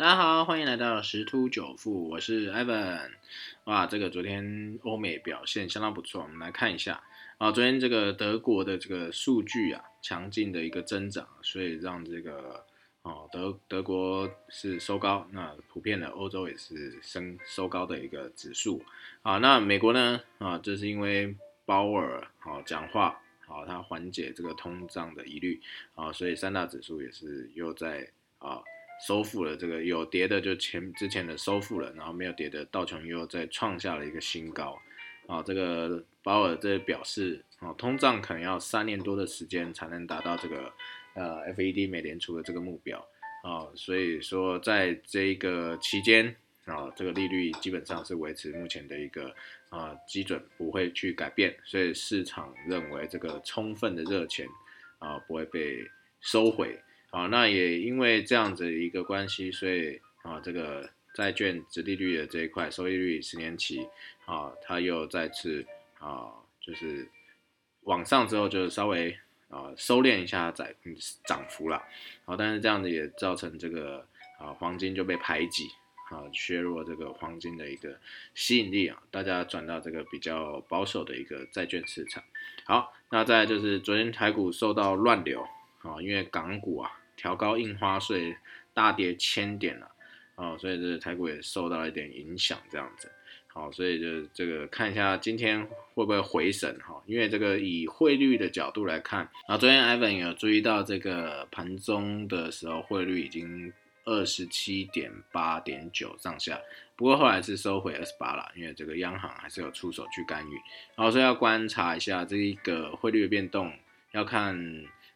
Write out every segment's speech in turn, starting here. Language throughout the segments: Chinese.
大家好，欢迎来到十突九富，我是 Evan。哇，这个昨天欧美表现相当不错，我们来看一下啊，昨天这个德国的这个数据啊，强劲的一个增长，所以让这个啊德德国是收高，那普遍的欧洲也是升收高的一个指数啊。那美国呢啊，这是因为鲍尔好讲话，好它缓解这个通胀的疑虑啊，所以三大指数也是又在啊。收复了这个有跌的就前之前的收复了，然后没有跌的道琼又再创下了一个新高，啊，这个鲍尔这表示啊，通胀可能要三年多的时间才能达到这个呃 FED 美联储的这个目标啊，所以说在这一个期间啊，这个利率基本上是维持目前的一个啊基准不会去改变，所以市场认为这个充分的热钱啊不会被收回。啊，那也因为这样子一个关系，所以啊，这个债券直利率的这一块收益率十年期啊，它又再次啊，就是往上之后就稍微啊收敛一下涨涨幅了。好，但是这样子也造成这个啊黄金就被排挤啊，削弱这个黄金的一个吸引力啊，大家转到这个比较保守的一个债券市场。好，那再就是昨天台股受到乱流啊，因为港股啊。调高印花税，大跌千点了，哦，所以这台股也受到了一点影响，这样子，好，所以就这个看一下今天会不会回升哈，因为这个以汇率的角度来看，啊，昨天 Ivan 有注意到这个盘中的时候汇率已经二十七点八点九上下，不过后来是收回二十八了，因为这个央行还是有出手去干预，然后所以要观察一下这一个汇率的变动，要看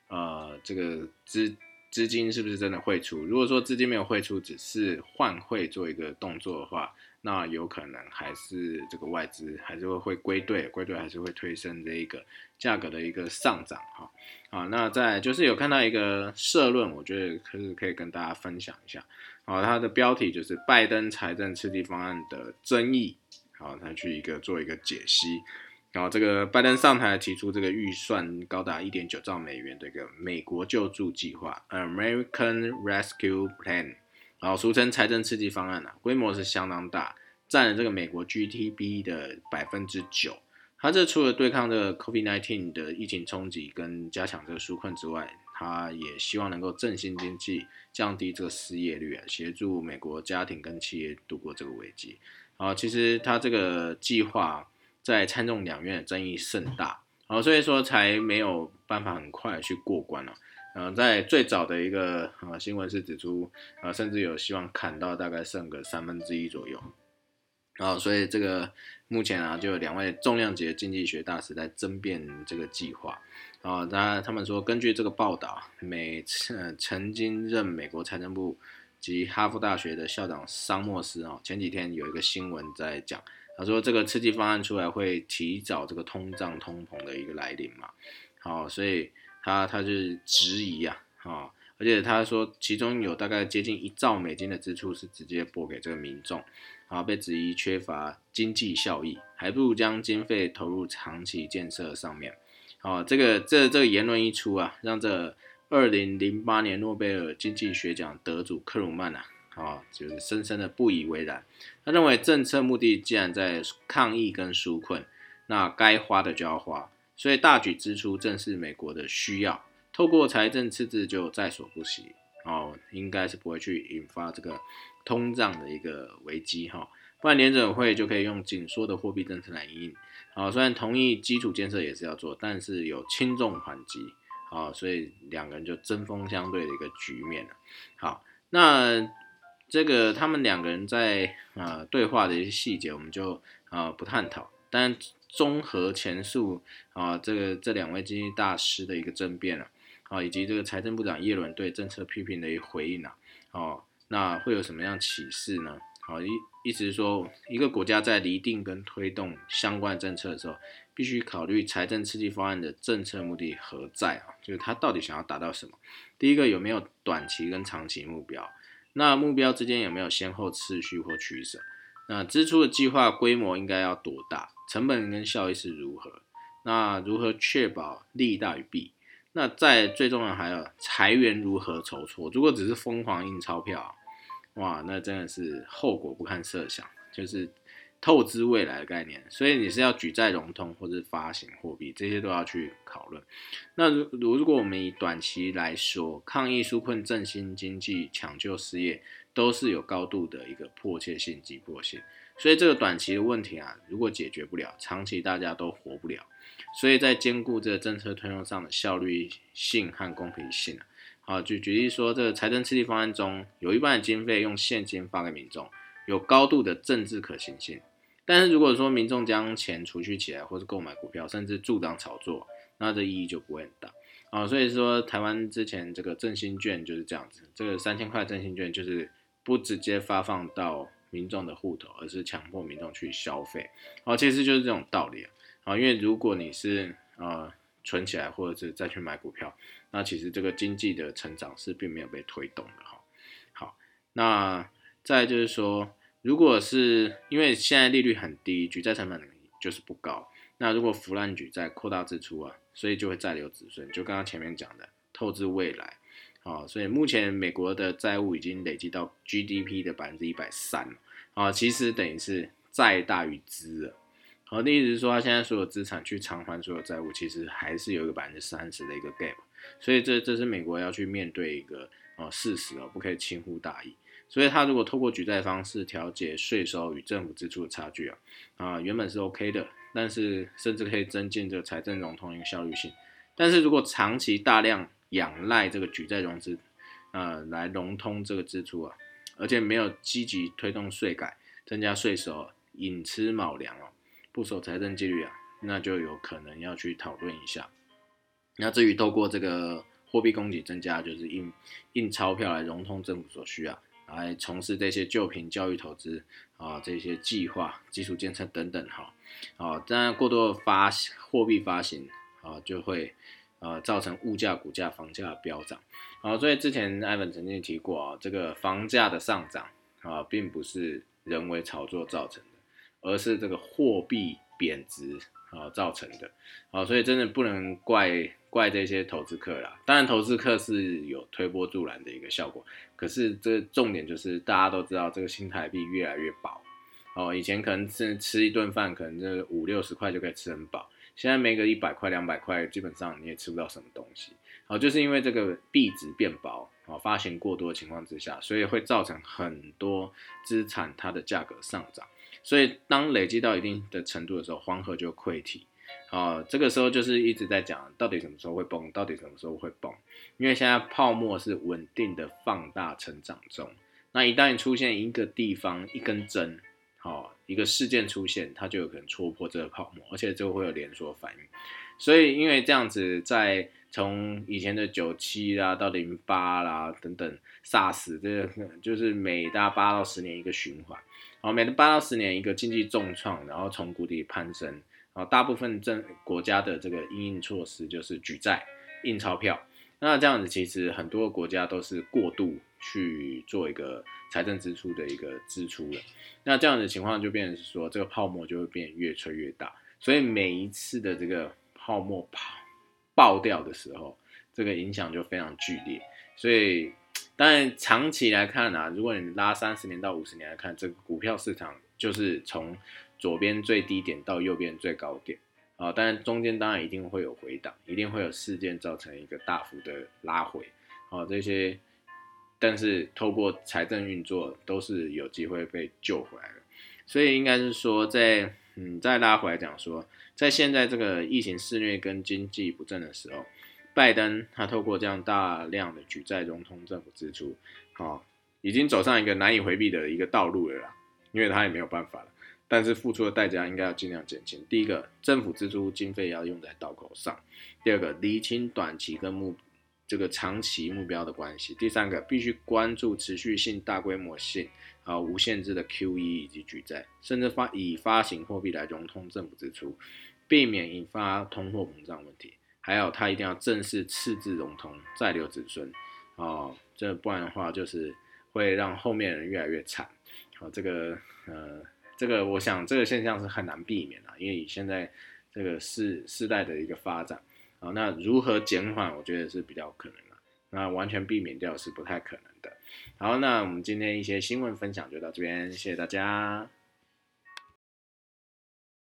呃这个资。资金是不是真的汇出？如果说资金没有汇出，只是换汇做一个动作的话，那有可能还是这个外资还是会会归队，归队还是会推升这一个价格的一个上涨哈。啊，那在就是有看到一个社论，我觉得可是可以跟大家分享一下。啊，它的标题就是拜登财政刺激方案的争议，好，他去一个做一个解析。然后这个拜登上台提出这个预算高达一点九兆美元的一个美国救助计划 （American Rescue Plan），然后俗称财政刺激方案啊，规模是相当大，占了这个美国 GDP 的百分之九。它这除了对抗这个 COVID-19 的疫情冲击跟加强这个纾困之外，它也希望能够振兴经济，降低这个失业率啊，协助美国家庭跟企业度过这个危机。啊，其实它这个计划。在参众两院的争议甚大，好，所以说才没有办法很快去过关了。呃，在最早的一个呃新闻是指出，呃，甚至有希望砍到大概剩个三分之一左右。啊，所以这个目前啊，就有两位重量级的经济学大师在争辩这个计划。啊，他他们说，根据这个报道，美曾曾经任美国财政部及哈佛大学的校长桑莫斯啊，前几天有一个新闻在讲。他说这个刺激方案出来会提早这个通胀通膨的一个来临嘛？好，所以他他就是质疑啊，啊，而且他说其中有大概接近一兆美金的支出是直接拨给这个民众，啊，被质疑缺乏经济效益，还不如将经费投入长期建设上面。好，这个这这个言论一出啊，让这二零零八年诺贝尔经济学奖得主克鲁曼啊。啊，就是深深的不以为然。他认为政策目的既然在抗疫跟纾困，那该花的就要花，所以大举支出正是美国的需要。透过财政赤字就在所不惜。哦，应该是不会去引发这个通胀的一个危机哈。不然联准会就可以用紧缩的货币政策来应。好，虽然同意基础建设也是要做，但是有轻重缓急。好，所以两个人就针锋相对的一个局面了。好，那。这个他们两个人在啊对话的一些细节，我们就啊不探讨。但综合前述啊，这个这两位经济大师的一个争辩啊，啊以及这个财政部长耶伦对政策批评的一个回应啊，哦，那会有什么样启示呢？好，意意思是说，一个国家在拟定跟推动相关政策的时候，必须考虑财政刺激方案的政策目的何在啊？就是他到底想要达到什么？第一个有没有短期跟长期目标？那目标之间有没有先后次序或取舍？那支出的计划规模应该要多大？成本跟效益是如何？那如何确保利大于弊？那在最重要还有裁员如何筹措？如果只是疯狂印钞票，哇，那真的是后果不堪设想，就是透支未来的概念。所以你是要举债融通或者发行货币，这些都要去讨论。那如如果我们以短期来说，抗疫纾困、振兴经济、抢救失业，都是有高度的一个迫切性、急迫性。所以这个短期的问题啊，如果解决不了，长期大家都活不了。所以在兼顾这个政策推动上的效率性和公平性啊，好，举举例说，这个财政刺激方案中有一半的经费用现金发给民众，有高度的政治可行性。但是如果说民众将钱储蓄起来，或是购买股票，甚至助长炒作，那这意义就不会很大啊。所以说，台湾之前这个振兴券就是这样子，这个三千块振兴券就是不直接发放到。民众的户头，而是强迫民众去消费，哦，其实就是这种道理啊，啊，因为如果你是呃存起来，或者是再去买股票，那其实这个经济的成长是并没有被推动的哈。好，那再就是说，如果是因为现在利率很低，举债成本就是不高，那如果腐烂举债扩大支出啊，所以就会再留子孙，就刚刚前面讲的透支未来。啊，所以目前美国的债务已经累积到 GDP 的百分之一百三了啊，其实等于是债大于资了。好，的意思是说，他现在所有资产去偿还所有债务，其实还是有一个百分之三十的一个 gap。所以这这是美国要去面对一个呃事实哦，不可以轻忽大意。所以他如果透过举债方式调节税收与政府支出的差距啊，啊原本是 OK 的，但是甚至可以增进这个财政融通一个效率性。但是如果长期大量仰赖这个举债融资，呃，来融通这个支出啊，而且没有积极推动税改、增加税收，寅吃卯粮哦，不守财政纪律啊，那就有可能要去讨论一下。那至于透过这个货币供给增加，就是印印钞票来融通政府所需啊，来从事这些旧品教育投资啊，这些计划、基础建设等等哈，啊，当然过多的发货币发行啊，就会。呃，造成物价、股价、房价飙涨，好，所以之前艾文曾经提过啊，这个房价的上涨啊，并不是人为炒作造成的，而是这个货币贬值啊造成的，哦，所以真的不能怪怪这些投资客啦。当然，投资客是有推波助澜的一个效果，可是这重点就是大家都知道，这个新台币越来越薄，哦，以前可能是吃一顿饭，可能这五六十块就可以吃很饱。现在没个一百块、两百块，基本上你也吃不到什么东西。好，就是因为这个币值变薄，啊，发行过多的情况之下，所以会造成很多资产它的价格上涨。所以当累积到一定的程度的时候，黄河就溃堤。啊，这个时候就是一直在讲，到底什么时候会崩？到底什么时候会崩？因为现在泡沫是稳定的放大成长中。那一旦出现一个地方一根针。好，一个事件出现，它就有可能戳破这个泡沫，而且就会有连锁反应。所以，因为这样子，在从以前的九七啦到零八啦等等，SARS 这个就是每大八到十年一个循环。好，每八到十年一个经济重创，然后从谷底攀升。啊，大部分政国家的这个应应措施就是举债、印钞票。那这样子，其实很多国家都是过度去做一个财政支出的一个支出了。那这样的情况就变成是说，这个泡沫就会变越吹越大。所以每一次的这个泡沫爆爆掉的时候，这个影响就非常剧烈。所以，但长期来看啊，如果你拉三十年到五十年来看，这个股票市场就是从左边最低点到右边最高点。啊，当然中间当然一定会有回档，一定会有事件造成一个大幅的拉回，啊，这些，但是透过财政运作都是有机会被救回来的，所以应该是说在嗯再拉回来讲说，在现在这个疫情肆虐跟经济不振的时候，拜登他透过这样大量的举债融通政府支出，啊，已经走上一个难以回避的一个道路了啦，因为他也没有办法了。但是付出的代价应该要尽量减轻。第一个，政府支出经费要用在刀口上；第二个，厘清短期跟目这个长期目标的关系；第三个，必须关注持续性、大规模性啊无限制的 QE 以及举债，甚至发以发行货币来融通政府支出，避免引发通货膨胀问题。还有，他一定要正式赤字融通，再留子孙哦，这不然的话就是会让后面人越来越惨。好，这个呃。这个我想，这个现象是很难避免的，因为以现在这个世世代的一个发展啊，那如何减缓，我觉得是比较可能的。那完全避免掉是不太可能的。好，那我们今天一些新闻分享就到这边，谢谢大家。